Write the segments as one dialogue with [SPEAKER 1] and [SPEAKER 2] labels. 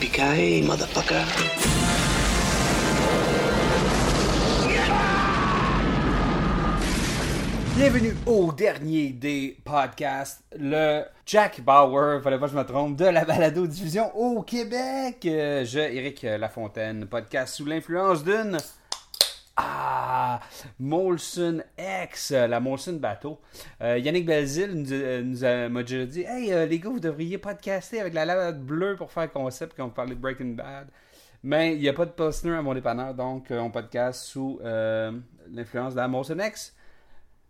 [SPEAKER 1] Motherfucker.
[SPEAKER 2] Bienvenue au dernier des podcasts, le Jack Bauer, fallait pas que je me trompe, de la balado-diffusion au Québec. Euh, je, Éric Lafontaine, podcast sous l'influence d'une... Ah, Molson X, la Molson Bateau. Euh, Yannick Belzile nous, euh, nous a, m'a déjà dit Hey, euh, les gars, vous devriez podcaster avec la lave bleue pour faire concept quand on parlait de Breaking Bad. Mais il n'y a pas de Pilsner à mon dépanneur, donc euh, on podcast sous l'influence de la Molson X.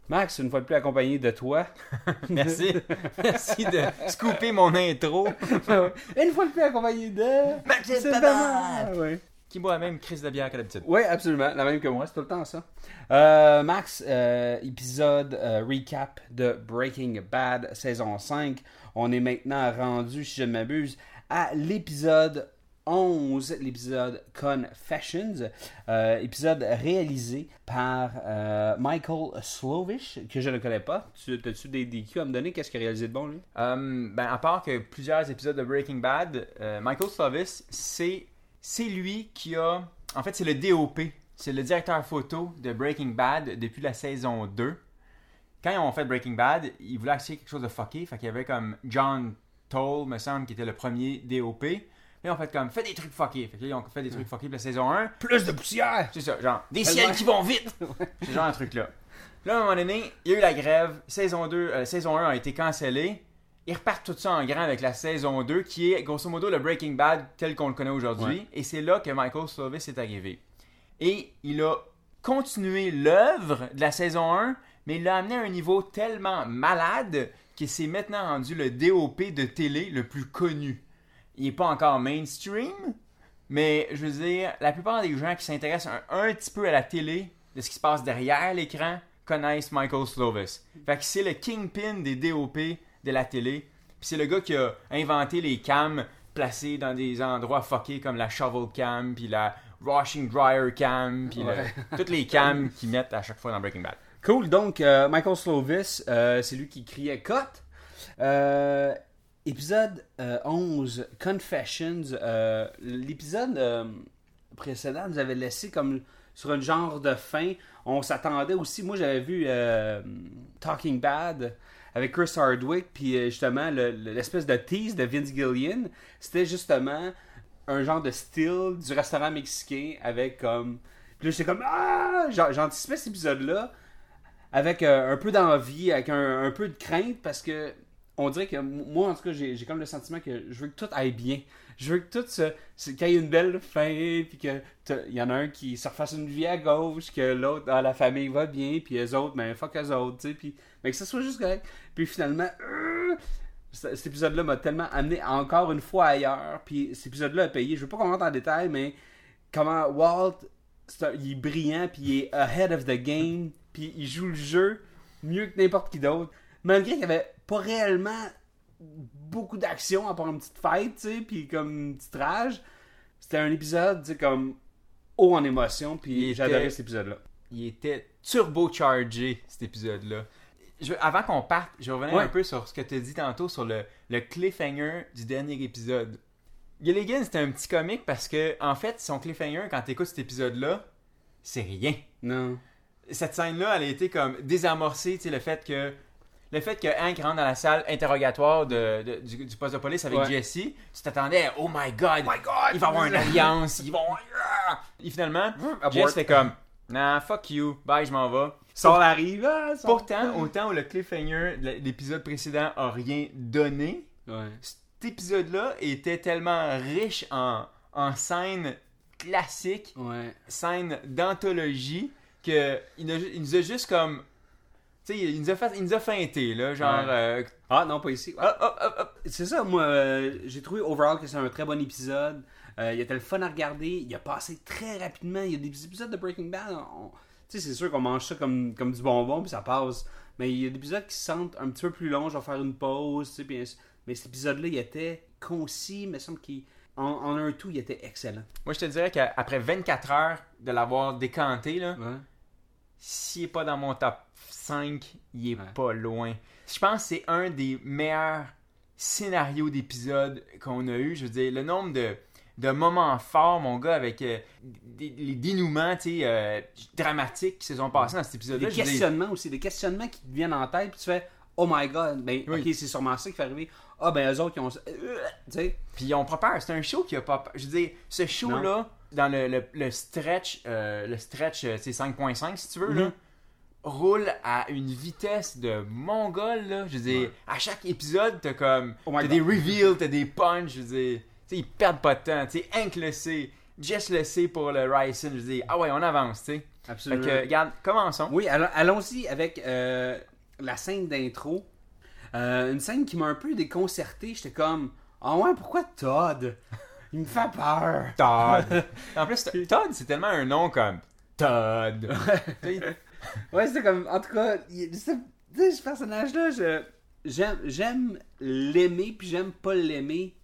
[SPEAKER 2] Max, une fois de plus accompagné de toi.
[SPEAKER 3] Merci. Merci de scooper mon intro.
[SPEAKER 2] une fois de plus accompagné de.
[SPEAKER 3] Maxime
[SPEAKER 2] C'est dommage, ouais.
[SPEAKER 3] Qui boit la même crise de bière que d'habitude.
[SPEAKER 2] Oui, absolument. La même que moi, c'est tout le temps ça. Euh, Max, euh, épisode euh, recap de Breaking Bad, saison 5. On est maintenant rendu, si je ne m'abuse, à l'épisode 11, l'épisode Confessions. Euh, épisode réalisé par euh, Michael Slovish, que je ne connais pas. Tu as-tu des DQ à me donner? Qu'est-ce qu'il a réalisé de bon, lui?
[SPEAKER 3] Euh, ben, à part que plusieurs épisodes de Breaking Bad, euh, Michael Slovis, c'est, c'est lui qui a. En fait, c'est le DOP. C'est le directeur photo de Breaking Bad depuis la saison 2. Quand ils ont fait Breaking Bad, ils voulaient essayer quelque chose de fucké. Fait qu'il y avait comme John Toll, me semble, qui était le premier DOP. Là, ils ont fait comme, fais des trucs fuckés. Fait que là, ils ont fait des trucs fuckés pour la saison 1.
[SPEAKER 2] Plus de poussière
[SPEAKER 3] C'est ça, genre, des ciels qui vont vite! C'est genre un truc là. Là, à un moment donné, il y a eu la grève. Saison 2, euh, saison 1 a été cancellée. Ils repartent tout ça en grand avec la saison 2, qui est grosso modo le Breaking Bad tel qu'on le connaît aujourd'hui.
[SPEAKER 2] Ouais.
[SPEAKER 3] Et c'est là que Michael Slovis est arrivé. Et il a continué l'œuvre de la saison 1, mais il l'a amené à un niveau tellement malade qu'il s'est maintenant rendu le DOP de télé le plus connu. Il n'est pas encore mainstream, mais je veux dire, la plupart des gens qui s'intéressent un, un petit peu à la télé, de ce qui se passe derrière l'écran, connaissent Michael Slovis. Fait que c'est le kingpin des DOP de la télé. Puis c'est le gars qui a inventé les cams placés dans des endroits fuckés comme la shovel cam, puis la washing dryer cam, puis le- toutes les cams qu'ils mettent à chaque fois dans Breaking Bad.
[SPEAKER 2] Cool, donc euh, Michael Slovis, euh, c'est lui qui criait Cut. Euh, épisode euh, 11, Confessions. L'épisode précédent nous avait laissé comme sur un genre de fin. On s'attendait aussi, moi j'avais vu Talking Bad avec Chris Hardwick, puis euh, justement le- le- l'espèce de tease de Vince Gillian, c'était justement un genre de style du restaurant mexicain avec comme... Puis là j'étais comme... Ah! J'an- J'anticipais cet épisode-là avec euh, un peu d'envie, avec un peu de crainte, parce que on dirait que moi, en tout cas, j'ai comme le sentiment que je veux que tout aille bien. Je veux que tout se. qu'il y ait une belle fin, puis que t'as- il y en a un qui se refasse une vie à gauche, que l'autre, dans la famille va bien, puis les autres, ben fuck eux autres, tu sais, puis. Mais que ça soit juste correct. Puis finalement. euh, cet épisode-là m'a tellement amené encore une fois ailleurs, puis cet épisode-là a payé. Je veux pas qu'on rentre en détail, mais comment Walt, il est brillant, puis il est ahead of the game, puis il joue le jeu mieux que n'importe qui d'autre. Malgré qu'il n'y avait pas réellement beaucoup d'action à part une petite fête, tu sais, puis comme une petite rage, c'était un épisode, tu sais, comme haut en émotion, puis adoré cet épisode-là.
[SPEAKER 3] il était turbochargé cet épisode-là. Je- avant qu'on parte, je
[SPEAKER 2] Ouais.
[SPEAKER 3] un peu sur ce que tu as dit tantôt sur le, le cliffhanger du dernier épisode. Gilligan, c'était un petit comique parce que, en fait, son cliffhanger, quand tu écoutes cet épisode-là, c'est rien.
[SPEAKER 2] Non.
[SPEAKER 3] Cette scène-là, elle a été comme désamorcée, tu sais, le fait que. Le fait que Hank rentre dans la salle interrogatoire de, de- du, du poste de police avec
[SPEAKER 2] Ouais.
[SPEAKER 3] Jesse, tu t'attendais à Oh my god, il va avoir une alliance, ils vont. Et finalement,
[SPEAKER 2] Abort.
[SPEAKER 3] Jesse fait comme Nah, fuck you, bye, je m'en vais.
[SPEAKER 2] Saul arrive, ah, Saul-
[SPEAKER 3] Pourtant, autant où le cliffhanger de l'épisode précédent a rien donné,
[SPEAKER 2] Ouais.
[SPEAKER 3] cet épisode-là était tellement riche en, en scènes classiques,
[SPEAKER 2] Ouais.
[SPEAKER 3] scènes d'anthologie, que il, a- il nous a juste comme. Tu sais, il nous a fait, il nous a feinté, là, genre...
[SPEAKER 2] Ouais.
[SPEAKER 3] euh,
[SPEAKER 2] Ah non, pas ici.
[SPEAKER 3] hop, hop, hop.
[SPEAKER 2] C'est ça, moi, euh, j'ai trouvé overall que c'est un très bon épisode. Euh, il était le fun à regarder. Il a passé très rapidement. Il y a des épisodes de Breaking Bad. on- Tu sais, c'est sûr qu'on mange ça comme, comme du bonbon, puis ça passe. Mais il y a des épisodes qui se sentent un petit peu plus longs. Je vais faire une pause, tu sais. puis- Mais cet épisode-là, il était concis, mais il me semble qu'il. En, en un tout, il était excellent.
[SPEAKER 3] Moi, je te dirais qu'après 24 heures de l'avoir décanté, là,
[SPEAKER 2] Ouais.
[SPEAKER 3] s'il est pas dans mon top 5, il est
[SPEAKER 2] Ouais.
[SPEAKER 3] pas loin. Je pense que c'est un des meilleurs scénarios d'épisodes qu'on a eu. Je veux dire, le nombre de, de moments forts, mon gars, avec euh, des- les dénouements euh, dramatiques qui se sont passés dans cet épisode-là.
[SPEAKER 2] Des questionnements aussi, des questionnements qui te viennent en tête, puis tu fais Oh my god, ben
[SPEAKER 3] Oui.
[SPEAKER 2] ok, c'est sûrement ça qui fait arriver. Ah ben eux autres qui ont. Euh,
[SPEAKER 3] Puis ils ont pas peur. C'est un show qui a pas peur. Je veux dire, ce show-là, dans le, le, le stretch, euh, le stretch, euh, c'est 5.5 si tu veux, là,
[SPEAKER 2] Mhm.
[SPEAKER 3] Roule à une vitesse de mongol, là. Je veux dire, à chaque épisode, t'as comme.
[SPEAKER 2] Oh
[SPEAKER 3] t'as des reveals, t'as des punches, je veux dire. Tu sais, ils perdent pas de temps. Tu sais, Hank le sait. Jess le sait pour le Ryson. Je veux dire, ah ouais, on avance, tu sais. Fait
[SPEAKER 2] absolument.
[SPEAKER 3] que, regarde, commençons.
[SPEAKER 2] Oui, allons- allons-y avec euh, la scène d'intro. Euh, une scène qui m'a un peu déconcerté. J'étais comme Ah ouais, pourquoi Todd? Il me fait peur.
[SPEAKER 3] Todd. en plus, Todd, c'est tellement un nom comme Todd.
[SPEAKER 2] Ouais, c'était comme. En tout cas, il- ce, tu sais, ce personnage-là, je- j'aime, j'aime l'aimer, puis j'aime pas l'aimer.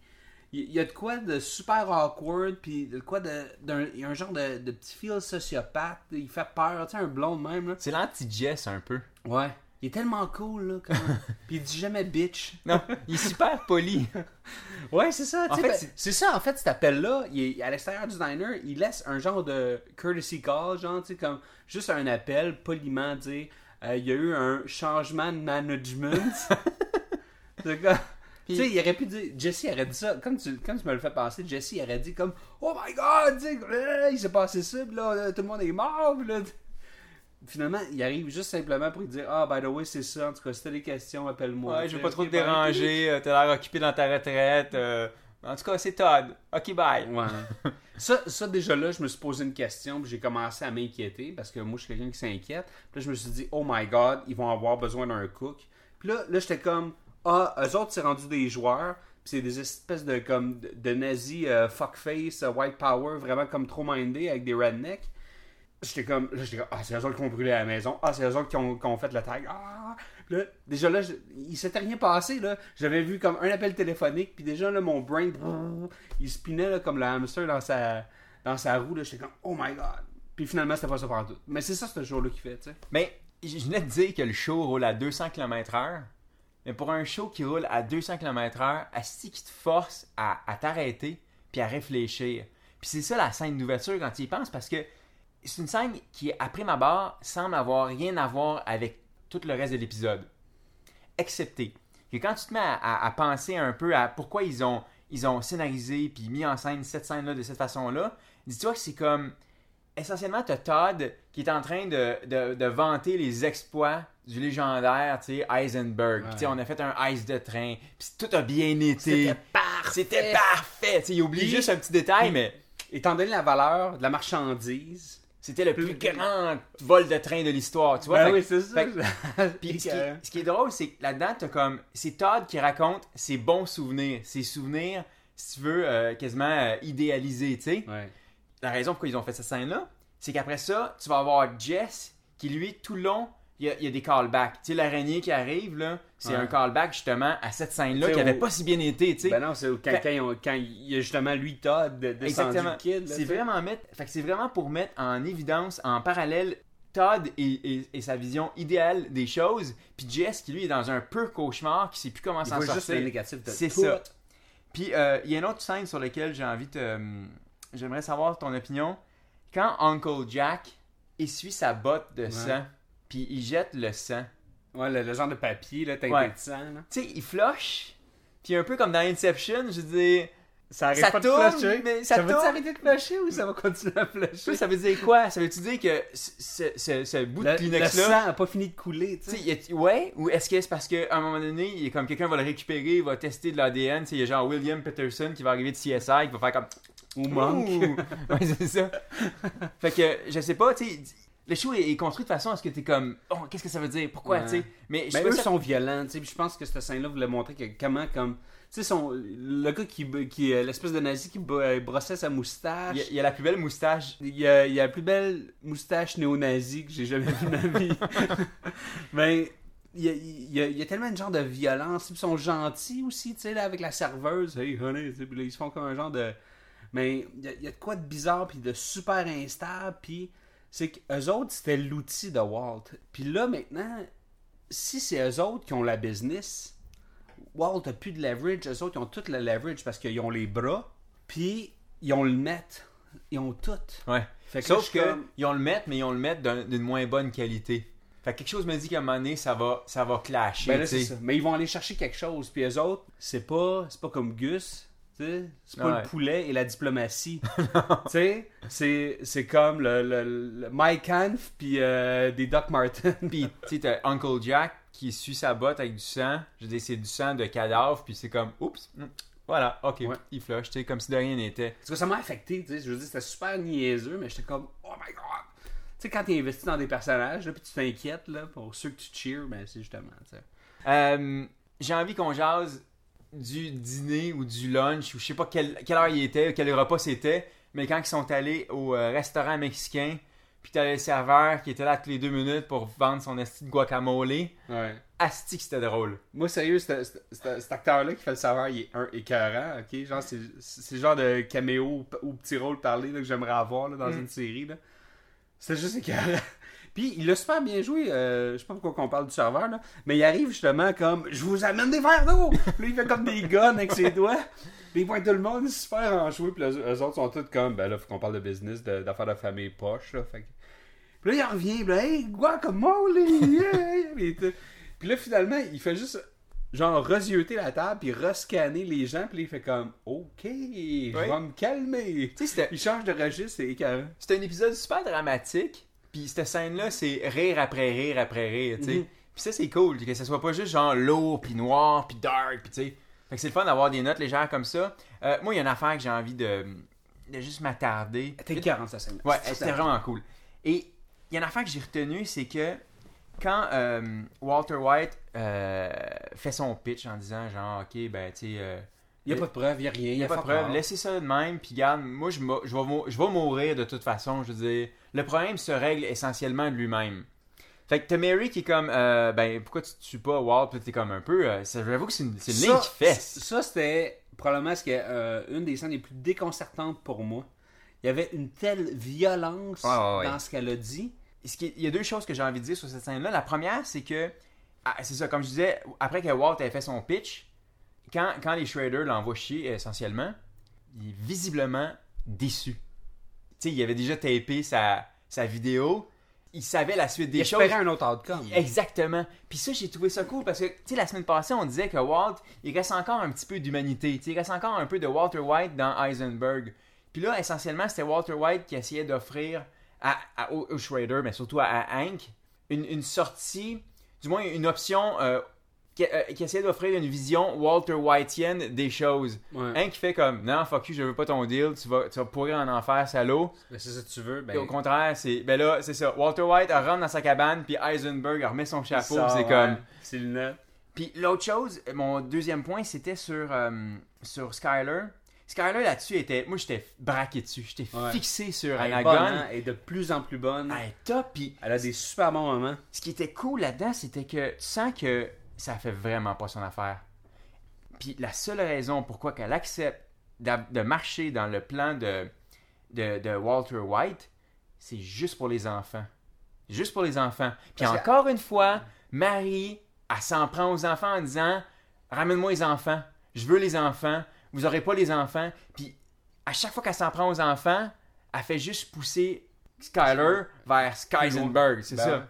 [SPEAKER 2] Il y a de quoi de super awkward, puis de quoi de. d'un- Il y a un genre de, de petit feel sociopathe. Il fait peur, tu sais, un blond même, là.
[SPEAKER 3] c'est l'anti-Jess un peu.
[SPEAKER 2] Ouais. Il est tellement cool, là. Comme... puis il dit jamais bitch.
[SPEAKER 3] Non, il est super poli.
[SPEAKER 2] Ouais, c'est ça.
[SPEAKER 3] En
[SPEAKER 2] tu sais,
[SPEAKER 3] fait,
[SPEAKER 2] ben,
[SPEAKER 3] c'est-
[SPEAKER 2] ça, en fait, cet appel-là, il est à l'extérieur du diner, il laisse un genre de courtesy call, genre, tu sais, comme juste un appel, poliment dire euh, il y a eu un changement de management. C'est comme- Tu sais, il aurait pu dire, Jesse aurait dit ça, comme tu, comme tu me le fais passer, Jesse aurait dit comme Oh my god, euh, il s'est passé ça, là, tout le monde est mort, là. Finalement, il arrive juste simplement pour lui dire Ah, by the way, c'est ça, en tout cas, si t'as des questions, appelle-moi.
[SPEAKER 3] Ouais, je veux pas trop te déranger. euh, T'as l'air occupé dans ta retraite. euh, En tout cas, c'est Todd. Ok, bye.
[SPEAKER 2] Ouais. ça, ça, déjà là, je me suis posé une question, puis j'ai commencé à m'inquiéter, parce que moi, je suis quelqu'un qui s'inquiète. Puis là, je me suis dit, oh my god, ils vont avoir besoin d'un cook. Puis là, là j'étais comme, ah, eux autres, c'est rendu des joueurs, puis c'est des espèces de, comme, de, nazis euh, fuckface, euh, white power, vraiment comme trop mindés, avec des rednecks. J'étais comme, là, j'étais comme, ah, c'est eux autres qui ont brûlé la maison. Ah, c'est eux autres qui ont, qui ont fait le tag. Ah! Là, déjà là, je- il s'était rien passé, là. J'avais vu comme un appel téléphonique, puis déjà, là, mon brain, brrr, il spinait, là, comme le hamster dans sa, dans sa roue, là. J'étais comme, oh my god. Puis finalement, c'était pas ça partout. Mais c'est ça, ce jour-là qu'il fait, tu sais.
[SPEAKER 3] Mais je venais de dire que le show roule à 200 km/h. Mais pour un show qui roule à 200 km/h, Asti qui te force à, à t'arrêter puis à réfléchir. Puis c'est ça la scène d'ouverture quand tu y penses parce que c'est une scène qui, après ma barre, semble avoir rien à voir avec tout le reste de l'épisode. Excepté que quand tu te mets à, à- à penser un peu à pourquoi ils ont, ils ont scénarisé puis mis en scène cette scène-là de cette façon-là, dis-toi que c'est comme essentiellement, tu Todd qui est en train de, de, de vanter les exploits du légendaire, tu sais, Heisenberg. Puis, tu sais,
[SPEAKER 2] Ouais.
[SPEAKER 3] on a fait un ice de train, puis tout a bien été.
[SPEAKER 2] C'était parfait.
[SPEAKER 3] C'était parfait. Il oublie juste un petit détail, mais
[SPEAKER 2] Étant donné la valeur de la marchandise.
[SPEAKER 3] C'était le plus grand vol de train de l'histoire, tu vois.
[SPEAKER 2] Ben
[SPEAKER 3] Fait-
[SPEAKER 2] oui, c'est ça.
[SPEAKER 3] Puis ce qui, est, ce qui est drôle, c'est que là-dedans, t'as comme. C'est Todd qui raconte ses bons souvenirs. Ses souvenirs, si tu veux, euh, quasiment euh, idéalisés, tu sais.
[SPEAKER 2] Ouais.
[SPEAKER 3] la raison pourquoi ils ont fait cette scène-là, c'est qu'après ça, tu vas avoir Jess qui, lui, tout le long, il y y a des callbacks. Tu sais, l'araignée qui arrive, là, c'est
[SPEAKER 2] Ouais.
[SPEAKER 3] un callback justement à cette scène-là qui avait
[SPEAKER 2] au-
[SPEAKER 3] pas si bien été, tu sais.
[SPEAKER 2] Ben non, c'est quand,
[SPEAKER 3] Fait-
[SPEAKER 2] quand, il y a justement lui, Todd, de- descendu
[SPEAKER 3] Exactement.
[SPEAKER 2] kid.
[SPEAKER 3] C'est vraiment mettre, fait que c'est vraiment pour mettre en évidence, en parallèle, Todd et, et- et sa vision idéale des choses, puis Jess qui lui est dans un peu cauchemar, qui sait plus comment s'en sortir. C'est ça. Puis euh, il y a une autre scène sur laquelle j'ai envie de. euh, J'aimerais savoir ton opinion. Quand Uncle Jack essuie sa botte de sang, puis il jette le sang.
[SPEAKER 2] Ouais, le, le genre de papier, là, teinté
[SPEAKER 3] Ouais.
[SPEAKER 2] de sang, là.
[SPEAKER 3] Tu sais, il flush, puis un peu comme dans Inception, je dire.
[SPEAKER 2] Ça arrête
[SPEAKER 3] Ça
[SPEAKER 2] pas
[SPEAKER 3] tourne,
[SPEAKER 2] de flasher.
[SPEAKER 3] mais ça
[SPEAKER 2] ça va
[SPEAKER 3] tourne.
[SPEAKER 2] s'arrêter de flasher ou ça va continuer à flasher?
[SPEAKER 3] Ça veut dire quoi? Ça veut-tu dire que ce, ce- ce bout de
[SPEAKER 2] Le, le
[SPEAKER 3] Kleenex-là.
[SPEAKER 2] sang a pas fini de couler, tu
[SPEAKER 3] sais, ouais, ou est-ce que c'est parce qu'à un moment donné, il est comme quelqu'un va le récupérer, il va tester de l'ADN, tu sais, il y a genre William Peterson qui va arriver de CSI, qui va faire comme
[SPEAKER 2] Ou manque.
[SPEAKER 3] Ouh. ouais, c'est ça. fait que, je sais pas, tu sais, le show est, est construit de façon à ce que t'es comme, oh, qu'est-ce que ça veut dire, pourquoi,
[SPEAKER 2] Ouais.
[SPEAKER 3] tu sais? Mais
[SPEAKER 2] Ben, eux
[SPEAKER 3] ça-
[SPEAKER 2] sont violents, tu sais. Je pense que cette scène-là voulait montrer que comment, comme. Tu sais, son- le gars qui. qui est l'espèce de nazi qui bo- brossait sa moustache.
[SPEAKER 3] il y, a, il y a la plus belle moustache.
[SPEAKER 2] Il y, a, il y a la plus belle moustache néo-nazie que j'ai jamais vue de ma vie. Mais il y a, il y a- il y a tellement de genre de violence. Ils sont gentils aussi, tu sais, là, avec la serveuse. Hey, honey, puis là, ils se font comme un genre de. Mais il y a, il y a de quoi de bizarre, puis de super instable. Puis c'est qu'eux autres, c'était l'outil de Walt. Puis là, maintenant, si c'est eux autres qui ont la business, Walt a plus de leverage. Eux autres, ils ont tout le leverage parce qu'ils ont les bras, puis ils ont le net. Ils ont tout.
[SPEAKER 3] Ouais.
[SPEAKER 2] Fait que
[SPEAKER 3] Sauf que
[SPEAKER 2] comme-
[SPEAKER 3] ils ont le mettre, mais ils ont le mettre d'un- d'une moins bonne qualité. Fait que quelque chose me dit qu'à un moment donné, ça va, ça va clasher.
[SPEAKER 2] Ben là, ça. Mais ils vont aller chercher quelque chose. Puis eux autres, c'est pas, c'est pas comme Gus. C'est pas
[SPEAKER 3] Ouais.
[SPEAKER 2] le poulet et la diplomatie. c'est, c'est comme le, le, le Mike Hanf puis euh, des Doc Martin.
[SPEAKER 3] Puis, tu sais, t'as Uncle Jack qui suit sa botte avec du sang. Je dire, c'est du sang de cadavre, puis c'est comme, oups, mm, voilà, ok,
[SPEAKER 2] Ouais.
[SPEAKER 3] il flush, tu sais, comme si de rien n'était.
[SPEAKER 2] Ça m'a affecté. tu sais. Je veux dire, c'était super niaiseux, mais j'étais comme, oh my god. Tu sais, quand t'es investi dans des personnages, là, puis tu t'inquiètes, là, pour ceux que tu cheers, ben c'est justement, tu sais.
[SPEAKER 3] Euh, J'ai envie qu'on jase du dîner ou du lunch, ou je sais pas quelle, quelle heure il était, quel repas c'était, mais quand ils sont allés au euh, restaurant mexicain, puis t'avais le serveur qui était là toutes les deux minutes pour vendre son esti de guacamole,
[SPEAKER 2] Ouais.
[SPEAKER 3] asti que c'était drôle.
[SPEAKER 2] Moi, sérieux, cet, acteur-là qui fait le serveur, il est un écœurant, ok? Genre, c'est c'est le genre de caméo ou, ou petit rôle parlé là, que j'aimerais avoir là, dans
[SPEAKER 3] Mm.
[SPEAKER 2] une série. là. C'est juste écœurant. Puis, il a super bien joué. euh, je sais pas pourquoi qu'on parle du serveur, là, mais il arrive justement comme Je vous amène des verres d'eau! Là, il fait comme des guns avec ses doigts. Puis il pointe tout le monde, super enjoué. Puis eux, eux autres sont tous comme Ben là, faut qu'on parle de business, d'affaires de, famille poche. Là, fait que- Puis là, il revient, puis là, hey, guacamole! yeah! Puis tout. Puis là, finalement, il fait juste genre resioter la table puis rescanner les gens puis il fait comme OK, je vais me calmer.
[SPEAKER 3] Tu sais, c'était-
[SPEAKER 2] Il change de registre, c'est écœurant.
[SPEAKER 3] C'était un épisode super dramatique. Puis cette scène-là, c'est rire après rire après rire, tu sais.
[SPEAKER 2] Mhm.
[SPEAKER 3] Puis ça, c'est cool, que ce soit pas juste genre lourd, puis noir, puis dark, puis tu sais. Fait que c'est le fun d'avoir des notes légères comme ça. Euh, moi, il y a une affaire que j'ai envie de, de juste m'attarder.
[SPEAKER 2] T'es 40 ça scène.
[SPEAKER 3] Ouais, c'était vraiment cool. Et il y a une affaire que j'ai retenue, c'est que quand euh, Walter White euh, fait son pitch en disant genre, ok, ben tu sais. euh,
[SPEAKER 2] Il y a pas de preuve, il y a rien,
[SPEAKER 3] il n'y a pas de preuve. Laissez ça de même. Puis, garde, moi, je, vais, je vais mourir de toute façon. Je veux dire, le problème se règle essentiellement de lui-même. Fait que t'as Mary qui est comme, euh, ben, pourquoi tu tues pas Walt? Puis t'es comme un peu, euh, ça- j'avoue que c'est une, c'est une ligne qui fesse.
[SPEAKER 2] Ça, c'était probablement ce qui est, euh, une des scènes les plus déconcertantes pour moi. Il y avait une telle violence
[SPEAKER 3] Ouais, ouais, ouais.
[SPEAKER 2] dans ce qu'elle a dit.
[SPEAKER 3] Ce qui est- il y a deux choses que j'ai envie de dire sur cette scène-là. La première, c'est que, ah, c'est ça, comme je disais, après que Walt ait fait son pitch, quand, quand les Shredders l'envoient chier essentiellement, il est visiblement déçu. Sais, il avait déjà tapé sa, sa vidéo, il savait la suite des
[SPEAKER 2] Il
[SPEAKER 3] choses.
[SPEAKER 2] espérait un autre outcome.
[SPEAKER 3] Exactement. Puis ça, j'ai trouvé ça cool parce que, tu sais, la semaine passée, on disait que Walt, il reste encore un petit peu d'humanité. Tu sais, il reste encore un peu de Walter White dans Heisenberg. Puis là, essentiellement, c'était Walter White qui essayait d'offrir à, à- au, au Schrader, mais surtout à, à Hank, une, une sortie, du moins une option euh, qui, euh, qui essayait d'offrir une vision Walter Whiteienne des choses.
[SPEAKER 2] Ouais.
[SPEAKER 3] Hank qui fait comme, non, fuck you, je veux pas ton deal, tu vas, tu vas pourrir en enfer, salaud.
[SPEAKER 2] Ben, c'est ça que tu veux. Ben,
[SPEAKER 3] Et au contraire, c'est ben là, c'est ça. Walter White elle rentre dans sa cabane, puis Heisenberg elle remet son chapeau, c'est
[SPEAKER 2] ouais,
[SPEAKER 3] comme.
[SPEAKER 2] C'est lunettes.
[SPEAKER 3] Puis l'autre chose, mon deuxième point, c'était sur euh, sur Skyler. Skyler là-dessus était, moi j'étais braqué dessus, j'étais
[SPEAKER 2] Ouais.
[SPEAKER 3] fixé sur
[SPEAKER 2] Elle est
[SPEAKER 3] Anagon.
[SPEAKER 2] bonne, hein, elle est de plus en plus bonne.
[SPEAKER 3] Elle est top, puis
[SPEAKER 2] Elle a des super bons moments.
[SPEAKER 3] ce qui était cool là-dedans, c'était que tu sens que ça fait vraiment pas son affaire. Puis la seule raison pourquoi qu'elle accepte de marcher dans le plan de, de, de Walter White, c'est juste pour les enfants. Juste pour les enfants. Puis
[SPEAKER 2] Parce que-
[SPEAKER 3] encore une fois, Marie, elle s'en prend aux enfants en disant Ramène-moi les enfants. Je veux les enfants. Vous aurez pas les enfants. Puis à chaque fois qu'elle s'en prend aux enfants, elle fait juste pousser Skyler vers Skysenberg. C'est
[SPEAKER 2] Ben
[SPEAKER 3] ça.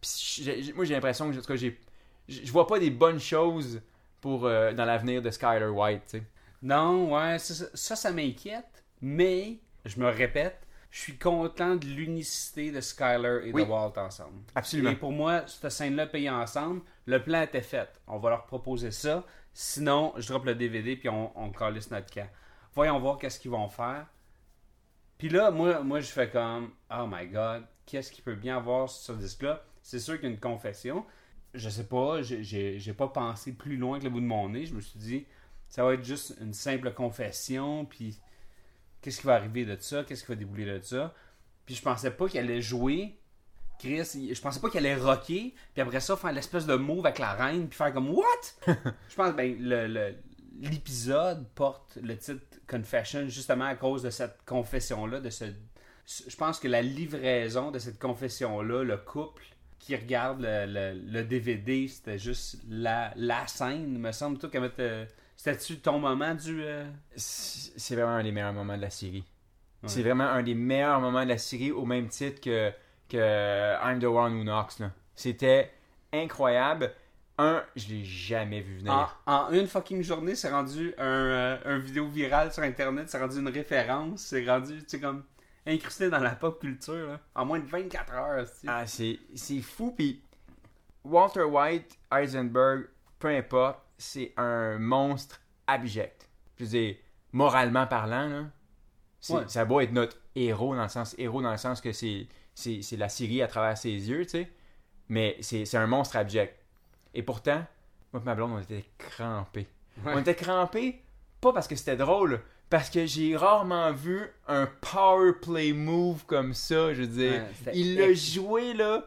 [SPEAKER 3] Puis moi, j'ai l'impression que en tout cas, j'ai, je vois pas des bonnes choses pour euh, dans l'avenir de Skyler White.
[SPEAKER 2] Non, ouais, ça, ça, ça, ça m'inquiète. Mais, je me répète, je suis content de l'unicité de Skyler et
[SPEAKER 3] Oui.
[SPEAKER 2] de Walt ensemble.
[SPEAKER 3] Absolument.
[SPEAKER 2] Et pour moi, cette scène-là payée ensemble, le plan était fait. On va leur proposer ça. Sinon, je drop le DVD puis on, on calisse notre camp. Voyons voir qu'est-ce qu'ils vont faire. Puis là, moi, moi, je fais comme, oh my god, qu'est-ce qu'il peut bien avoir sur ce disque-là? C'est sûr qu'il y a une confession. Je sais pas, j'ai- pas pensé plus loin que le bout de mon nez. Je me suis dit, ça va être juste une simple confession, puis qu'est-ce qui va arriver de ça, qu'est-ce qui va débouler de ça? Puis je pensais pas qu'il allait jouer. Chris, je pensais pas qu'il allait rocker, puis après ça, faire l'espèce de move avec la reine, puis faire comme What? je pense ben le- le- l'épisode porte le titre Confession justement à cause de cette confession-là, de ce. Je pense que la livraison de cette confession-là, le couple qui regarde le, le- le DVD, c'était juste la, la scène, me semble. Toi, comment C'était-tu ton moment du. euh,
[SPEAKER 3] C'est vraiment un des meilleurs moments de la série.
[SPEAKER 2] Ouais.
[SPEAKER 3] C'est vraiment un des meilleurs moments de la série au même titre que, que I'm the One Who Knocks. C'était incroyable. Un, je l'ai jamais vu venir.
[SPEAKER 2] En, en une fucking journée, c'est rendu un, euh, un vidéo virale sur Internet, c'est rendu une référence, c'est rendu, tu sais, comme incrusté dans la pop culture, là. en moins de 24 heures. tu sais.
[SPEAKER 3] Ah, c'est fou. Puis Walter White, Heisenberg, peu importe, c'est un monstre abject. Je veux dire, moralement parlant, là,
[SPEAKER 2] Ouais.
[SPEAKER 3] ça doit être notre héros dans le sens héros dans le sens que c'est la série à travers ses yeux, tu sais. Mais c'est c'est un monstre abject. Et pourtant, moi et ma blonde, on était crampés.
[SPEAKER 2] Ouais.
[SPEAKER 3] On était crampés, pas parce que c'était drôle, parce que j'ai rarement vu un power play move comme ça. Je veux dire,
[SPEAKER 2] Ouais,
[SPEAKER 3] il l'a joué là,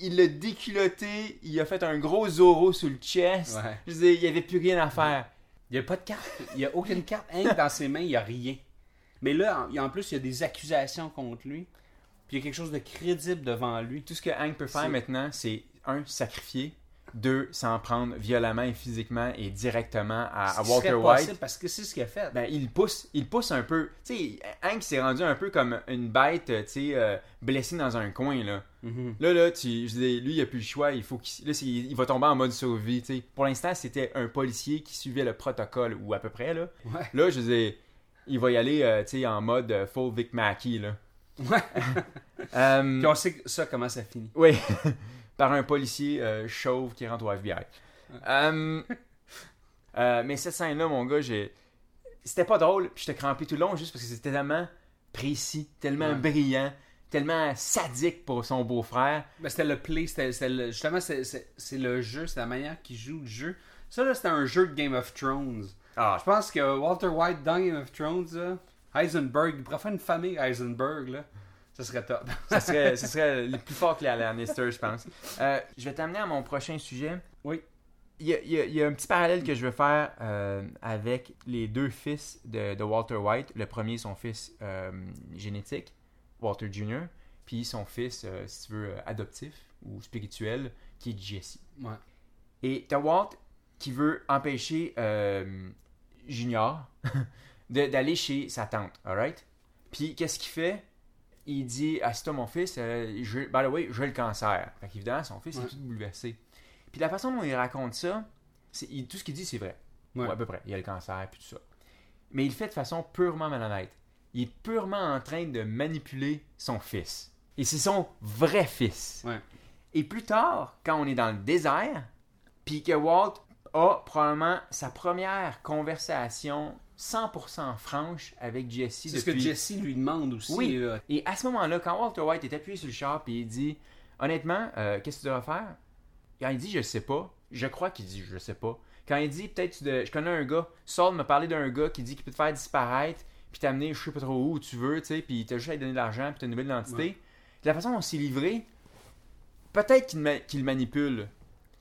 [SPEAKER 3] il l'a déculotté, il a fait un gros Zoro sur le chest.
[SPEAKER 2] Ouais.
[SPEAKER 3] Je veux dire, il n'y avait plus rien à faire.
[SPEAKER 2] Il n'y a pas de carte, il n'y a aucune carte, que dans ses mains, il n'y a rien. Mais là, en, en plus, il y a des accusations contre lui, puis il y a quelque chose de crédible devant lui.
[SPEAKER 3] Tout ce que Hank peut faire maintenant, c'est un, sacrifier, deux, s'en prendre violemment et physiquement et directement à, à Walter White.
[SPEAKER 2] parce que c'est ce qu'il a fait.
[SPEAKER 3] Ben, il pousse, il pousse un peu. Tu sais, Hank s'est rendu un peu comme une bête, tu sais, euh, blessée dans un coin, là.
[SPEAKER 2] Mhm.
[SPEAKER 3] Là, là, tu, je dire, lui, il a plus le choix. Il faut qu'il, là, il va tomber en mode survie, tu sais. Pour l'instant, c'était un policier qui suivait le protocole, ou à peu près, là.
[SPEAKER 2] Ouais.
[SPEAKER 3] Là, je dire, il va y aller, euh, tu sais, en mode euh, full Vic Mackey, là.
[SPEAKER 2] Ouais.
[SPEAKER 3] Euh,
[SPEAKER 2] Puis on sait ça, comment ça finit.
[SPEAKER 3] oui, par un policier euh, chauve qui rentre au FBI. Euh, euh, mais cette scène-là, mon gars, j'ai... c'était pas drôle, puis j'étais crampé tout le long juste parce que c'était tellement précis, tellement
[SPEAKER 2] Ouais.
[SPEAKER 3] brillant, tellement sadique pour son beau-frère.
[SPEAKER 2] Ben, c'était le play, c'était, c'était le- justement, c'est, c'est- c'est le jeu, c'est la manière qu'il joue le jeu. Ça, là, c'était un jeu de Game of Thrones.
[SPEAKER 3] Ah,
[SPEAKER 2] Je pense que Walter White dans Game of Thrones, là, Heisenberg, il pourrait faire une famille Heisenberg, là. Ça serait top.
[SPEAKER 3] ça serait, ça serait le plus fort que les Lannister, je pense. Euh, je vais t'amener à mon prochain sujet.
[SPEAKER 2] Oui.
[SPEAKER 3] Il y a, il y a- il y a un petit parallèle que je veux faire euh, avec les deux fils de, de Walter White. Le premier, son fils euh, génétique, Walter Jr., puis son fils, euh, si tu veux, adoptif ou spirituel, qui est Jesse.
[SPEAKER 2] Ouais.
[SPEAKER 3] Et t'as Walt qui veut empêcher Junior d'aller chez sa tante, alright? Puis qu'est-ce qu'il fait? Il dit Ah, c'est toi mon fils, euh, je, by the way, j'ai le cancer. Fait qu'évidemment, son fils
[SPEAKER 2] Ouais.
[SPEAKER 3] est tout bouleversé. Puis la façon dont il raconte ça, il- tout ce qu'il dit, c'est vrai.
[SPEAKER 2] Ouais.
[SPEAKER 3] Ou à peu près. Il a le cancer, puis tout ça. Mais il le fait de façon purement malhonnête. Il est purement en train de manipuler son fils. Et c'est son vrai fils.
[SPEAKER 2] Ouais.
[SPEAKER 3] Et plus tard, quand on est dans le désert, puis que Walt a probablement sa première conversation 100% franche avec Jesse
[SPEAKER 2] C'est ce que. Jesse lui demande aussi.
[SPEAKER 3] Oui.
[SPEAKER 2] là.
[SPEAKER 3] Et à ce moment-là, quand Walter White est appuyé sur le char puis il dit Honnêtement, euh, qu'est-ce que tu devrais faire Quand il dit Je sais pas, je crois qu'il dit Je sais pas. Quand il dit Peut-être tu de- je connais un gars, Saul m'a parlé d'un gars qui dit qu'il peut te faire disparaître puis t'amener je sais pas trop où tu veux, tu sais, puis t'as juste à lui donner de l'argent puis t'as une nouvelle identité.
[SPEAKER 2] Ouais.
[SPEAKER 3] De la façon dont s'est livré, peut-être qu'il ma- qu'il manipule.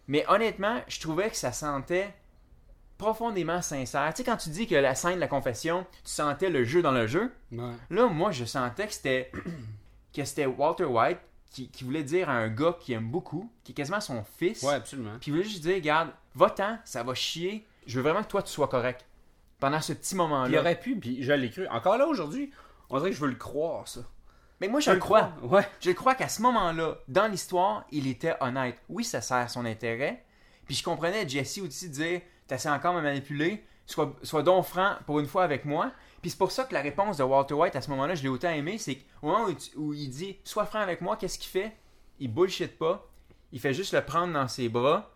[SPEAKER 3] Mais honnêtement, je trouvais que ça sentait profondément sincère. Tu sais, quand tu dis que la scène de la confession, tu sentais le jeu dans le jeu,
[SPEAKER 2] Ouais.
[SPEAKER 3] Là, moi, je sentais que c'était que c'était Walter White qui, qui voulait dire à un gars qu'il aime beaucoup, qui est quasiment son fils,
[SPEAKER 2] Ouais, absolument.
[SPEAKER 3] puis il voulait juste dire, regarde, va-t'en, ça va chier, je veux vraiment que toi, tu sois correct. Pendant ce petit
[SPEAKER 2] Puis il
[SPEAKER 3] moment-là.
[SPEAKER 2] aurait pu, puis je l'ai cru. Encore là, aujourd'hui, on dirait que je veux le croire, ça.
[SPEAKER 3] Mais moi, je le crois.
[SPEAKER 2] Ouais.
[SPEAKER 3] Je crois qu'à ce moment-là, dans l'histoire, il était honnête. Oui, ça sert son intérêt. Puis je comprenais Jesse aussi dire T'essaies encore de me manipuler, sois, sois donc franc pour une fois avec moi. Puis c'est pour ça que la réponse de Walter White à ce moment-là, je l'ai autant aimé, c'est qu'au moment où, il dit Sois franc avec moi, qu'est-ce qu'il fait? Il bullshit pas. Il fait juste le prendre dans ses bras,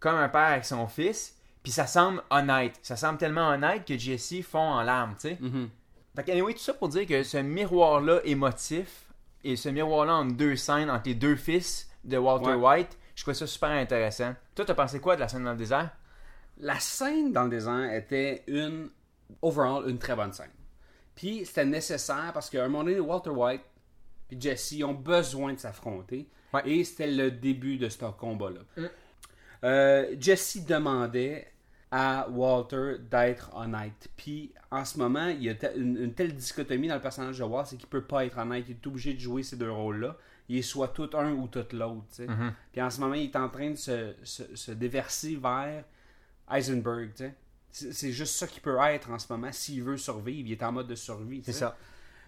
[SPEAKER 3] comme un père avec son fils. Puis ça semble honnête. Ça semble tellement honnête que Jesse fond en larmes, tu sais.
[SPEAKER 2] Mhm.
[SPEAKER 3] Fait que, anyway, tout ça pour dire que ce miroir-là émotif et ce miroir-là entre deux scènes, entre les deux fils de Walter
[SPEAKER 2] Ouais.
[SPEAKER 3] White, je trouvais ça super intéressant. Toi, t'as pensé quoi de la scène dans le désert?
[SPEAKER 2] La scène dans le désert était une, overall, une très bonne scène. Puis c'était nécessaire parce qu'à un moment donné, Walter White et Jesse ont besoin de s'affronter.
[SPEAKER 3] Ouais.
[SPEAKER 2] Et c'était le début de ce combat-là. Euh, Jesse demandait à Walter d'être honnête. Puis en ce moment, il y a une, une telle dichotomie dans le personnage de Walter, c'est qu'il peut pas être honnête. Il est obligé de jouer ces deux rôles-là. Il est soit tout un ou tout l'autre. sais. Puis en ce moment, il est en train de se, se- se déverser vers Heisenberg. tu sais. C'est c'est juste ça qu'il peut être en ce moment. S'il veut survivre, il est en mode de survie. tu sais.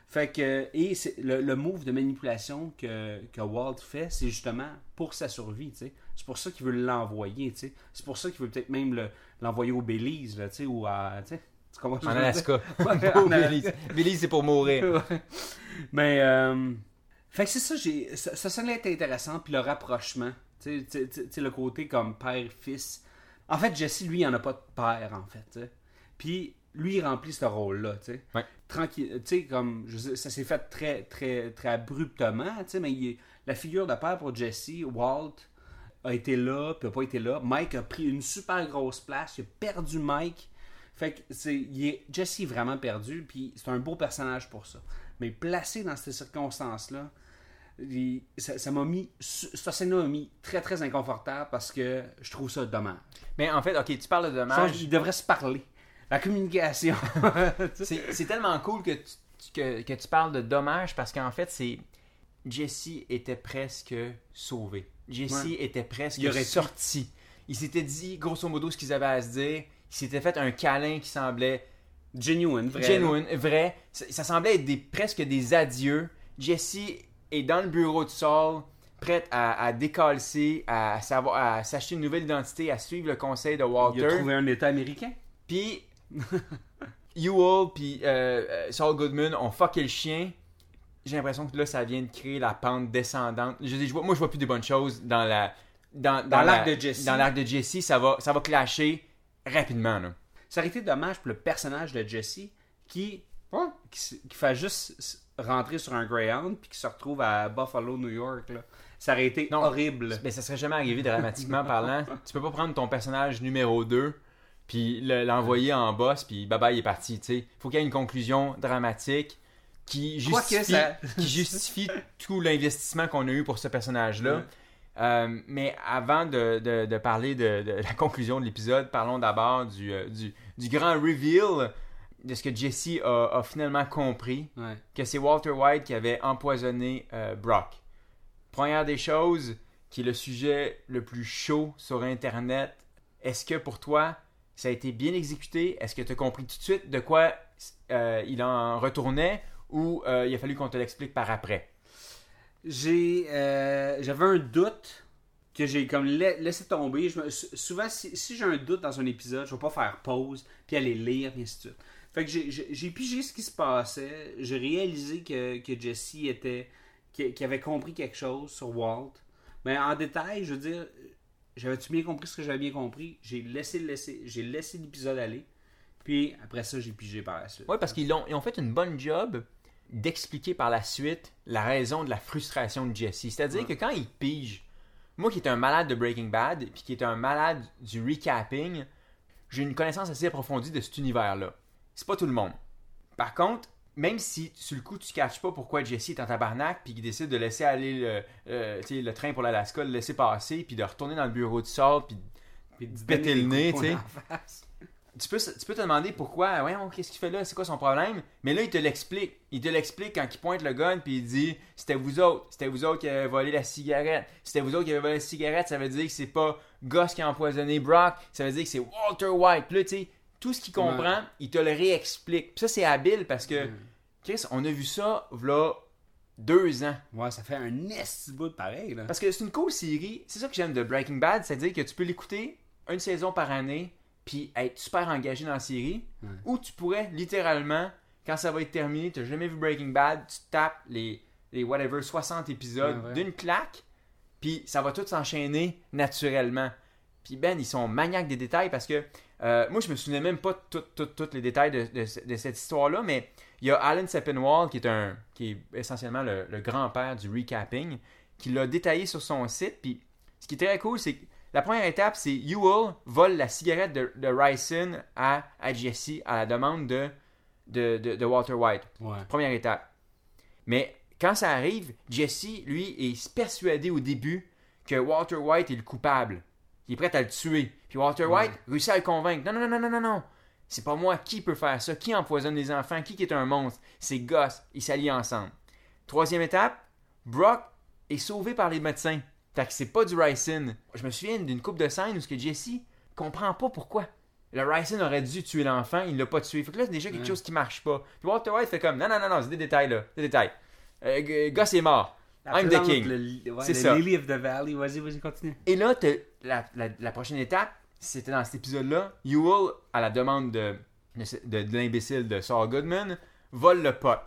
[SPEAKER 2] Fait que, et c'est- le, le move de manipulation que, que Walt fait, c'est justement pour sa survie, tu sais. C'est pour ça qu'il veut l'envoyer, tu sais. C'est pour ça qu'il veut peut-être même le- l'envoyer au Belize, là, tu sais, ou à, tu sais. Tu
[SPEAKER 3] En Alaska.
[SPEAKER 2] en.
[SPEAKER 3] Belize. Belize, c'est pour mourir.
[SPEAKER 2] Ouais. Mais, euh, fait que c'est ça, j'ai, ça, ça scène-là est intéressant, puis le rapprochement, tu sais, le côté comme père-fils. En fait, Jesse, lui, il en a pas de père, en fait. Puis, lui, il remplit ce rôle-là, tu sais.
[SPEAKER 3] Ouais.
[SPEAKER 2] Tranquille, tu sais, comme, je sais, ça s'est fait très, très, très abruptement, tu sais, mais il la figure de père pour Jesse, Walt, a été là, puis a pas été là. Mike a pris une super grosse place, il a perdu Mike. Fait que c'est, il est, Jesse est vraiment perdu, puis c'est un beau personnage pour ça. Mais placé dans ces circonstances-là, ça m'a mis, cette scène-là m'a mis très très inconfortable parce que je trouve ça dommage.
[SPEAKER 3] Mais en fait, ok, tu parles de dommage.
[SPEAKER 2] qu'ils devraient se parler. La communication.
[SPEAKER 3] C'est c'est tellement cool que tu, que, que tu parles de dommage parce qu'en fait, c'est. Jesse était presque sauvé. Jesse
[SPEAKER 2] Ouais.
[SPEAKER 3] était presque
[SPEAKER 2] Il aurait
[SPEAKER 3] sorti. Il s'était dit, grosso modo, ce qu'ils avaient à se dire. Il s'était fait un câlin qui semblait
[SPEAKER 2] Genuine, vrai.
[SPEAKER 3] genuine, vrai. Ça, ça semblait être des, presque des adieux. Jesse est dans le bureau de Saul, prête à, à décalcer, à, savoir, à s'acheter une nouvelle identité, à suivre le conseil de
[SPEAKER 2] Il a
[SPEAKER 3] Walter.
[SPEAKER 2] trouvé un état américain.
[SPEAKER 3] Puis Ewell puis euh, euh, Saul Goodman ont fucké le chien. J'ai l'impression que là, ça vient de créer la pente descendante. Je dis, je vois, moi, je vois plus des bonnes choses dans la dans,
[SPEAKER 2] Dans l'arc
[SPEAKER 3] la-
[SPEAKER 2] de Jesse.
[SPEAKER 3] Dans l'arc de Jesse, ça va ça va clasher rapidement là.
[SPEAKER 2] Ça aurait été dommage pour le personnage de Jesse qui, qui, s- qui fait juste rentrer sur un Greyhound puis qui se retrouve à Buffalo, New York. Là. Ça aurait été
[SPEAKER 3] Non.
[SPEAKER 2] horrible.
[SPEAKER 3] Mais ça serait jamais arrivé dramatiquement parlant. Tu peux pas prendre ton personnage numéro 2 puis le- l'envoyer en boss puis bye bye il est parti, tu sais. Faut qu'il y ait une conclusion dramatique qui justifie,
[SPEAKER 2] ça-
[SPEAKER 3] qui justifie tout l'investissement qu'on a eu pour ce personnage-là. Euh, mais avant de, de- de parler de, de la conclusion de l'épisode, parlons d'abord du, euh, du, du grand reveal de ce que Jesse a, a finalement compris
[SPEAKER 2] Ouais.
[SPEAKER 3] que c'est Walter White qui avait empoisonné euh, Brock. Première des choses, qui est le sujet le plus chaud sur Internet, est-ce que pour toi, ça a été bien exécuté? Est-ce que tu as compris tout de suite de quoi euh, il en retournait? Ou euh, il a fallu qu'on te l'explique par après?
[SPEAKER 2] J'ai, j'avais un doute que j'ai comme la- laissé tomber. Je me- sou- souvent, si, si j'ai un doute dans un épisode, je vais pas faire pause puis aller lire, et ainsi de suite. Fait que j'ai, pigé ce qui se passait. J'ai réalisé que, que Jesse était, qu'il qu'il avait compris quelque chose sur Walt. Mais en détail, je veux dire, j'avais-tu bien compris ce que j'avais bien compris? J'ai laissé, laissé, j'ai laissé l'épisode aller. Puis après ça, j'ai pigé par la suite.
[SPEAKER 3] Oui, parce qu'ils ont, ils ont fait une bonne job d'expliquer par la suite la raison de la frustration de Jesse. C'est-à-dire que quand il pige, moi qui est un malade de Breaking Bad, puis qui est un malade du recapping, j'ai une connaissance assez approfondie de cet univers-là. C'est pas tout le monde. Par contre, même si sur le coup tu catches pas pourquoi Jesse est en tabarnak puis qu'il décide de laisser aller le, euh, le train pour l'Alaska, le laisser passer puis de retourner dans le bureau de Saul puis
[SPEAKER 2] Puis de
[SPEAKER 3] péter le nez, tu peux, tu peux te demander pourquoi, ouais, qu'est-ce qu'il fait là, c'est quoi son problème, mais là, il te l'explique. Il te l'explique quand il pointe le gun, puis il dit C'était vous autres, c'était vous autres qui avez volé la cigarette. C'était vous autres qui avez volé la cigarette, ça veut dire que c'est pas Gus qui a empoisonné Brock, ça veut dire que c'est Walter White. Là, tu sais, tout ce qu'il comprend, il te le réexplique. Puis ça, c'est habile parce que, Chris, on a vu ça, là, deux ans.
[SPEAKER 2] Ouais, ça fait un esti bout de pareil. Là.
[SPEAKER 3] Parce que c'est une cool série. C'est ça que j'aime de Breaking Bad, c'est-à-dire que tu peux l'écouter une saison par année, puis être super engagé dans la série. Ou tu pourrais littéralement, quand ça va être terminé, tu n'as jamais vu Breaking Bad, tu tapes les, les whatever 60 épisodes
[SPEAKER 2] ouais.
[SPEAKER 3] d'une claque, puis ça va tout s'enchaîner naturellement. Puis Ben, ils sont maniaques des détails parce que Euh, moi, je me souvenais même pas de tous les détails de, de- de cette histoire-là, mais il y a Alan Sepinwall, qui est, un, qui est essentiellement le, le grand-père du recapping, qui l'a détaillé sur son site. Puis ce qui est très cool, c'est que la première étape, c'est Ewell vole la cigarette de, de Ryson à, à Jesse à la demande de, Walter White.
[SPEAKER 2] Ouais.
[SPEAKER 3] Première étape. Mais quand ça arrive, Jesse, lui, est persuadé au début que Walter White est le coupable. Il est prêt à le tuer. Puis Walter White réussit à le convaincre. Non, non, non, non, non, non. C'est pas moi. Qui peut faire ça? Qui empoisonne les enfants? Qui est un monstre? C'est Gus. Ils s'allient ensemble. Troisième étape, Brock est sauvé par les médecins. Fait que c'est pas du ricin. Je me souviens d'une coupe de scène où ce que Jesse comprend pas pourquoi. Le ricin aurait dû tuer l'enfant, il l'a pas tué. Fait que là, c'est déjà quelque chose qui marche pas. Puis Walter White fait comme non, non, non, non, c'est des détails là. Des détails. Euh, Gus est mort.
[SPEAKER 2] La
[SPEAKER 3] I'm the king.
[SPEAKER 2] le- ouais,
[SPEAKER 3] C'est
[SPEAKER 2] le
[SPEAKER 3] ça.
[SPEAKER 2] Lily of the Valley. Vas-y, vas-y, continue.
[SPEAKER 3] Et là, t'as- la, la- la prochaine étape, c'était dans cet épisode-là. Ewell, à la demande de, de, de- de l'imbécile de Saul Goodman, vole le pot.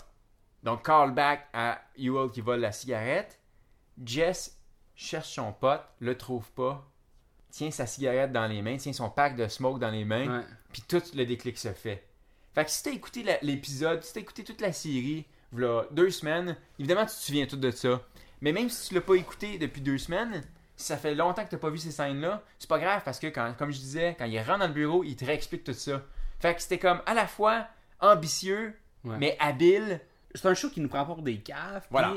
[SPEAKER 3] Donc, callback à Ewell qui vole la cigarette. Jess cherche son pot, le trouve pas, tient sa cigarette dans les mains, tient son pack de smoke dans les mains, puis tout le déclic se fait. Fait que si t'as écouté l'épisode, si t'as écouté toute la série, voilà deux semaines, évidemment tu te souviens tout de ça. Mais même si tu l'as pas écouté depuis deux semaines, si ça fait longtemps que t'as pas vu ces scènes-là, c'est pas grave parce que quand, comme je disais, quand il rentre dans le bureau, il te réexplique tout ça. Fait que c'était comme à la fois ambitieux,
[SPEAKER 2] Ouais.
[SPEAKER 3] mais habile.
[SPEAKER 2] C'est un show qui nous prend pas pour des caves.
[SPEAKER 3] Voilà.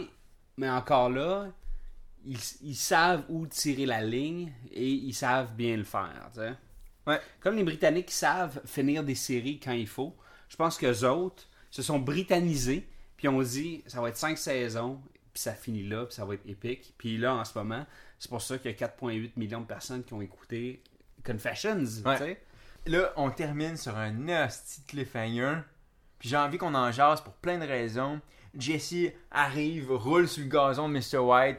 [SPEAKER 2] mais encore là, ils, ils savent où tirer la ligne et ils savent bien le faire.
[SPEAKER 3] Ouais.
[SPEAKER 2] Comme les Britanniques savent finir des séries quand il faut, je pense que autres se sont britannisés puis ont dit ça va être cinq saisons puis ça finit là puis ça va être épique. Puis là en ce moment, c'est pour ça qu'il y a 4,8 millions de personnes qui ont écouté Confessions. tu
[SPEAKER 3] Ouais. Là, on termine sur un nasty cliffhanger. Puis j'ai envie qu'on en jase pour plein de raisons. Jesse arrive, roule sur le gazon de Mr. White,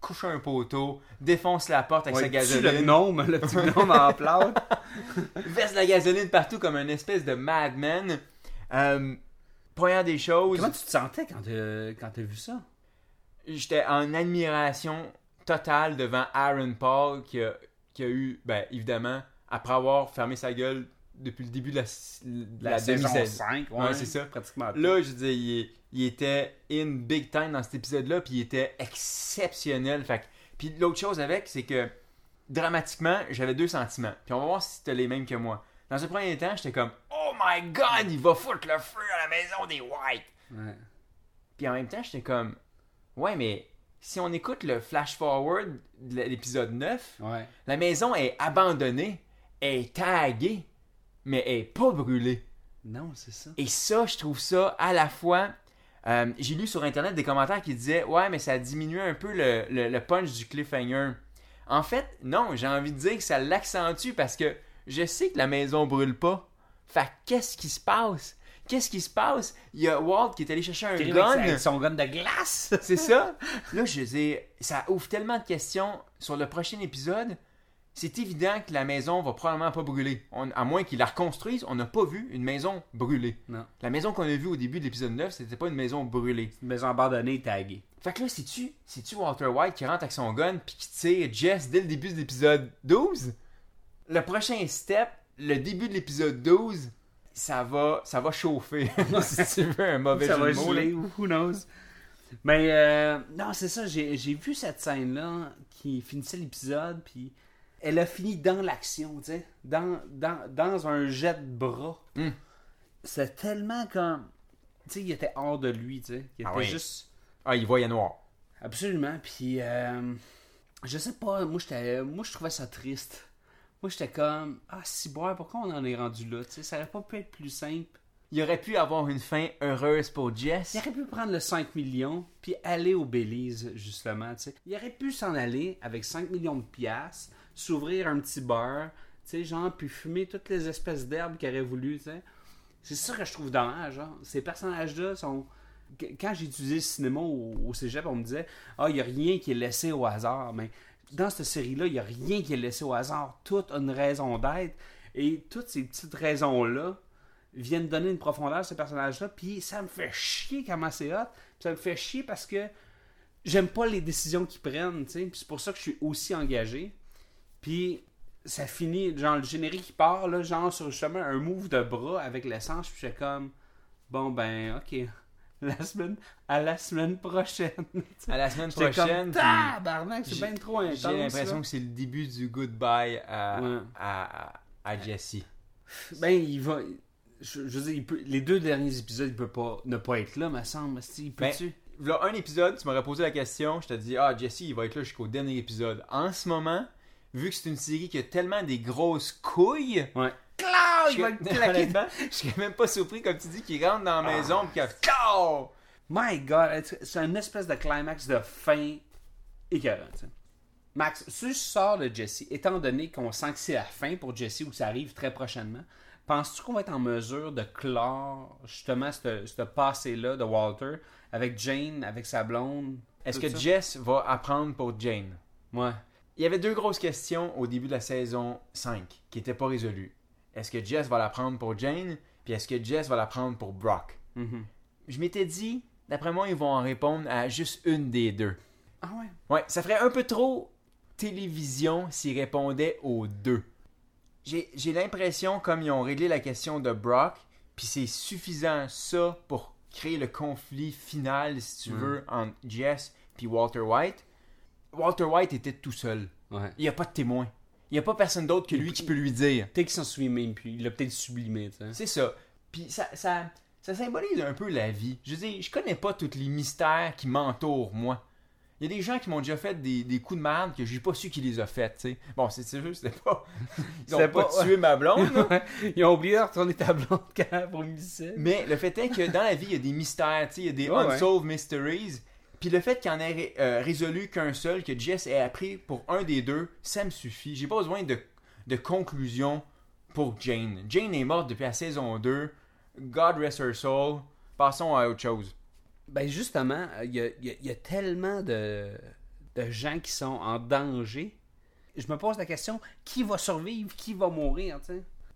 [SPEAKER 3] couche un poteau, défonce la porte avec
[SPEAKER 2] Ouais,
[SPEAKER 3] sa
[SPEAKER 2] tue le
[SPEAKER 3] gasoline,
[SPEAKER 2] gnome, le petit gnome en plâtre?
[SPEAKER 3] verse la gasoline partout comme un espèce de madman. Euh, première des choses,
[SPEAKER 2] Comment tu te sentais quand quand t'as vu ça?
[SPEAKER 3] j'étais en admiration totale devant Aaron Paul qui a, qui a eu, ben évidemment, après avoir fermé sa gueule depuis le début de la, de la,
[SPEAKER 2] saison
[SPEAKER 3] demi-saison.
[SPEAKER 2] 5,
[SPEAKER 3] Ouais, c'est ça.
[SPEAKER 2] Pratiquement.
[SPEAKER 3] Là, je dis, il, il était in big time dans cet épisode-là, puis il était exceptionnel. Fait puis l'autre chose avec, c'est que dramatiquement, j'avais deux sentiments. Puis on va voir si c'était les mêmes que moi. Dans un premier temps, j'étais comme Oh my god, il va foutre le feu à la maison des White.
[SPEAKER 2] Ouais.
[SPEAKER 3] Puis en même temps, j'étais comme Ouais, mais si on écoute le flash forward de l'épisode 9,
[SPEAKER 2] Ouais.
[SPEAKER 3] la maison est abandonnée, est taguée, mais elle est pas brûlée.
[SPEAKER 2] Non, c'est ça.
[SPEAKER 3] Et ça, je trouve ça à la fois. euh, J'ai lu sur internet des commentaires qui disaient Ouais, mais ça diminue un peu le, le- le punch du cliffhanger. En fait, non, j'ai envie de dire que ça l'accentue parce que je sais que la maison brûle pas. Fait que qu'est-ce qui se passe? Qu'est-ce qui se passe? Il y a Walt qui est allé chercher un gun.
[SPEAKER 2] avec son gun de glace.
[SPEAKER 3] C'est ça. Là, je dis, ça ouvre tellement de questions sur le prochain épisode. C'est évident que la maison va probablement pas brûler. On- à moins qu'ils la reconstruisent, on n'a pas vu une maison brûlée.
[SPEAKER 2] Non.
[SPEAKER 3] La maison qu'on a vue au début de l'épisode 9, c'était pas une maison brûlée.
[SPEAKER 2] Une maison abandonnée taguée.
[SPEAKER 3] Fait que là, c'est-tu, c'est-tu Walter White qui rentre avec son gun puis qui tire Jess dès le début de l'épisode 12? Le prochain step, le début de l'épisode 12, ça va, ça va chauffer. si tu veux un mauvais
[SPEAKER 2] ça
[SPEAKER 3] jeu
[SPEAKER 2] va
[SPEAKER 3] de mots,
[SPEAKER 2] geler, who knows. Mais euh, non, c'est ça, j'ai vu cette scène-là qui finissait l'épisode, puis elle a fini dans l'action, tu sais, dans, dans, dans un jet de bras.
[SPEAKER 3] Hmm.
[SPEAKER 2] C'est tellement comme. Tu sais, il était hors de lui, tu sais. Il
[SPEAKER 3] Ah
[SPEAKER 2] était
[SPEAKER 3] oui.
[SPEAKER 2] juste.
[SPEAKER 3] Ah, il voyait noir.
[SPEAKER 2] Absolument, puis euh, je sais pas, moi, moi je trouvais ça triste. Moi j'étais comme, ah, si boire, pourquoi on en est rendu là, tu sais, ça aurait pas pu être plus simple.
[SPEAKER 3] Il aurait pu avoir une fin heureuse pour Jess.
[SPEAKER 2] Il aurait pu prendre le 5 millions puis aller au Belize, justement. tu sais. Il aurait pu s'en aller avec 5 millions de piastres, s'ouvrir un petit bar, tu sais, genre, puis fumer toutes les espèces d'herbes qu'il aurait voulu. tu sais. C'est ça que je trouve dommage. Genre. Ces personnages-là sont. Qu- Quand j'ai étudié le cinéma au, au cégep, on me disait Ah, il n'y a rien qui est laissé au hasard. Mais dans cette série-là, il n'y a rien qui est laissé au hasard. Tout a une raison d'être. Et toutes ces petites raisons-là viennent donner une profondeur à ce personnage-là. Puis ça me fait chier comment c'est hot. Puis ça me fait chier parce que j'aime pas les décisions qu'ils prennent. Puis c'est pour ça que je suis aussi engagé. Puis ça finit, genre le générique qui part, là, genre sur justement un move de bras avec l'essence, puis j'étais comme, bon ben, ok, la semaine, à la semaine prochaine.
[SPEAKER 3] À la semaine prochaine.
[SPEAKER 2] comme, tabarnak, c'est bien trop intense.
[SPEAKER 3] J'ai l'impression que c'est le début du goodbye à,
[SPEAKER 2] Ouais.
[SPEAKER 3] à, à, à Jesse.
[SPEAKER 2] Ben, il va. Je, je veux dire, il peut- les deux derniers épisodes, il peut pas ne pas être là, me semble. Il
[SPEAKER 3] Ben,
[SPEAKER 2] peut-tu?
[SPEAKER 3] Là, un épisode, tu m'aurais posé la question, je te dis, ah, Jesse, il va être là jusqu'au dernier épisode. En ce moment, vu que c'est une série qui a tellement des grosses couilles,
[SPEAKER 2] Ouais. Clau!
[SPEAKER 3] je
[SPEAKER 2] Il va le claquer.
[SPEAKER 3] je suis même pas surpris, comme tu dis, qu'il rentre dans la maison et qu'il a Ciao!
[SPEAKER 2] My God, c'est- un espèce de climax de fin écœurant. Max, si je sors de Jesse, étant donné qu'on sent que c'est la fin pour Jesse ou que ça arrive très prochainement, penses-tu qu'on va être en mesure de clore justement ce passé-là de Walter avec Jane, avec sa blonde?
[SPEAKER 3] Est-ce que
[SPEAKER 2] ça?
[SPEAKER 3] Jess va apprendre pour Jane?
[SPEAKER 2] Ouais.
[SPEAKER 3] Il y avait deux grosses questions au début de la saison 5 qui n'étaient pas résolues. Est-ce que Jess va la prendre pour Jane? Puis est-ce que Jess va la prendre pour Brock?
[SPEAKER 2] Mhm.
[SPEAKER 3] Je m'étais dit, d'après moi, ils vont en répondre à juste une des deux.
[SPEAKER 2] Ah ouais?
[SPEAKER 3] Ouais, ça ferait un peu trop télévision s'ils répondaient aux deux. J'ai l'impression, comme ils ont réglé la question de Brock, puis c'est suffisant ça pour créer le conflit final, si tu veux, entre Jess puis Walter White. Walter White était tout seul.
[SPEAKER 2] Ouais.
[SPEAKER 3] Il n'y a pas de témoin. Il n'y a pas personne d'autre que lui qui peut lui dire.
[SPEAKER 2] Peut-être qu'il s'en souvient même plus. Il l'a peut-être sublimé, sais.
[SPEAKER 3] C'est ça. Puis ça, ça, ça symbolise un peu la vie. Je veux dire, je connais pas tous les mystères qui m'entourent, moi. Il y a des gens qui m'ont déjà fait des, des coups de merde que j'ai pas su qui les a fait, tu sais. Bon, c'est juste, c'était pas. Ils ont pas,
[SPEAKER 2] pas-
[SPEAKER 3] tué ma blonde.
[SPEAKER 2] Ils ont oublié de retourner ta blonde quand pour homicide.
[SPEAKER 3] Mais le fait est que dans la vie, il y a des mystères, tu sais, il y a des
[SPEAKER 2] ouais.
[SPEAKER 3] unsolved mysteries. Puis le fait qu'il en ait euh, résolu qu'un seul, que Jess ait appris pour un des deux, ça me suffit. J'ai pas besoin de, de conclusion pour Jane. Jane est morte depuis la saison 2. God rest her soul. Passons à autre chose.
[SPEAKER 2] Ben justement, il y a, il y a- il y a tellement de, de gens qui sont en danger. Je me pose la question, qui va survivre, qui va mourir?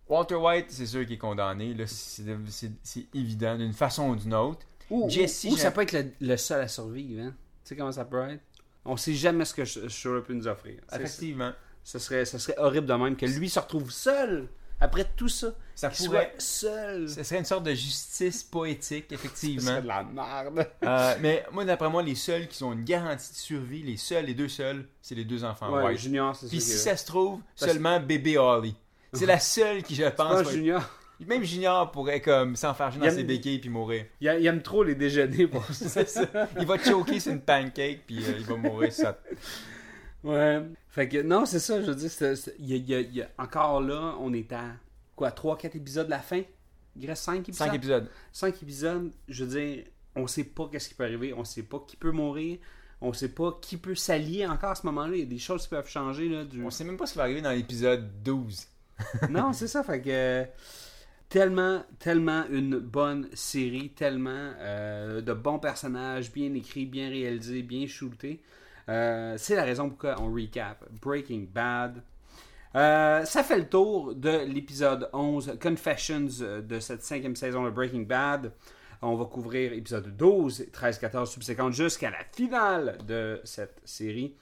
[SPEAKER 3] Walter White, c'est sûr qu'il est condamné. C'est évident, d'une façon ou d'une autre.
[SPEAKER 2] Ou,
[SPEAKER 3] Jesse,
[SPEAKER 2] ou- ou
[SPEAKER 3] j'ai-
[SPEAKER 2] ça peut être le, le seul à survivre, hein? Tu sais comment ça peut être? On sait jamais ce que Shura peut nous offrir.
[SPEAKER 3] Effectivement.
[SPEAKER 2] Ce serait, ce serait horrible de même que lui se retrouve seul après tout ça.
[SPEAKER 3] Ça pourrait.
[SPEAKER 2] soit seul.
[SPEAKER 3] Ce serait une sorte de justice poétique,
[SPEAKER 2] Ce
[SPEAKER 3] effectivement.
[SPEAKER 2] serait de la merde.
[SPEAKER 3] Euh, mais moi, d'après moi, les seuls qui ont une garantie de survie, les seuls, les deux seuls, c'est les deux enfants
[SPEAKER 2] Ouais,
[SPEAKER 3] White.
[SPEAKER 2] Junior, c'est
[SPEAKER 3] Puis
[SPEAKER 2] sûr
[SPEAKER 3] si
[SPEAKER 2] que-
[SPEAKER 3] ça se trouve,
[SPEAKER 2] Parce-
[SPEAKER 3] seulement bébé Holly. C'est la seule qui, je pense,
[SPEAKER 2] Junior,
[SPEAKER 3] même Junior pourrait comme s'enfarger dans
[SPEAKER 2] aime-
[SPEAKER 3] ses béquilles puis mourir.
[SPEAKER 2] il, a- il aime trop les déjeuners pour ça.
[SPEAKER 3] C'est ça. Il va choquer sur une pancake puis euh, il va mourir
[SPEAKER 2] Ouais. Fait que, non, c'est ça, je veux dire, c'est- c'est- il y a, y y encore là, on est à, quoi, 3-4 épisodes de la fin? Il reste 5 épisodes?
[SPEAKER 3] Cinq épisodes.
[SPEAKER 2] 5 épisodes, je veux dire, on sait pas qu'est-ce qui peut arriver, on sait pas qui peut mourir, on sait pas qui peut s'allier encore à ce moment-là, il y a des choses qui peuvent changer, là, du...
[SPEAKER 3] On sait même pas ce qui va arriver dans l'épisode 12.
[SPEAKER 2] non, c'est ça, fait que... Tellement, tellement une bonne série, tellement euh, de bons personnages, bien écrits, bien réalisés, bien shootés. Euh, c'est la raison pourquoi on recap Breaking Bad. Euh, ça fait le tour de l'épisode 11, Confessions de cette cinquième saison de Breaking Bad. On va couvrir épisode 12, 13, 14 subséquentes jusqu'à la finale de cette série.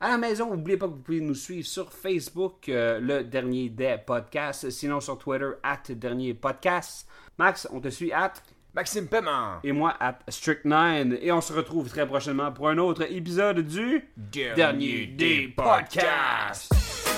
[SPEAKER 2] À la maison, n'oubliez pas que vous pouvez nous suivre sur Facebook, euh, le dernier des podcasts, sinon sur Twitter, at dernier podcast. Max, on te suit at
[SPEAKER 3] Maxime Paiement.
[SPEAKER 2] et moi at Strict9. Et on se retrouve très prochainement pour un autre épisode du Dernier des podcasts.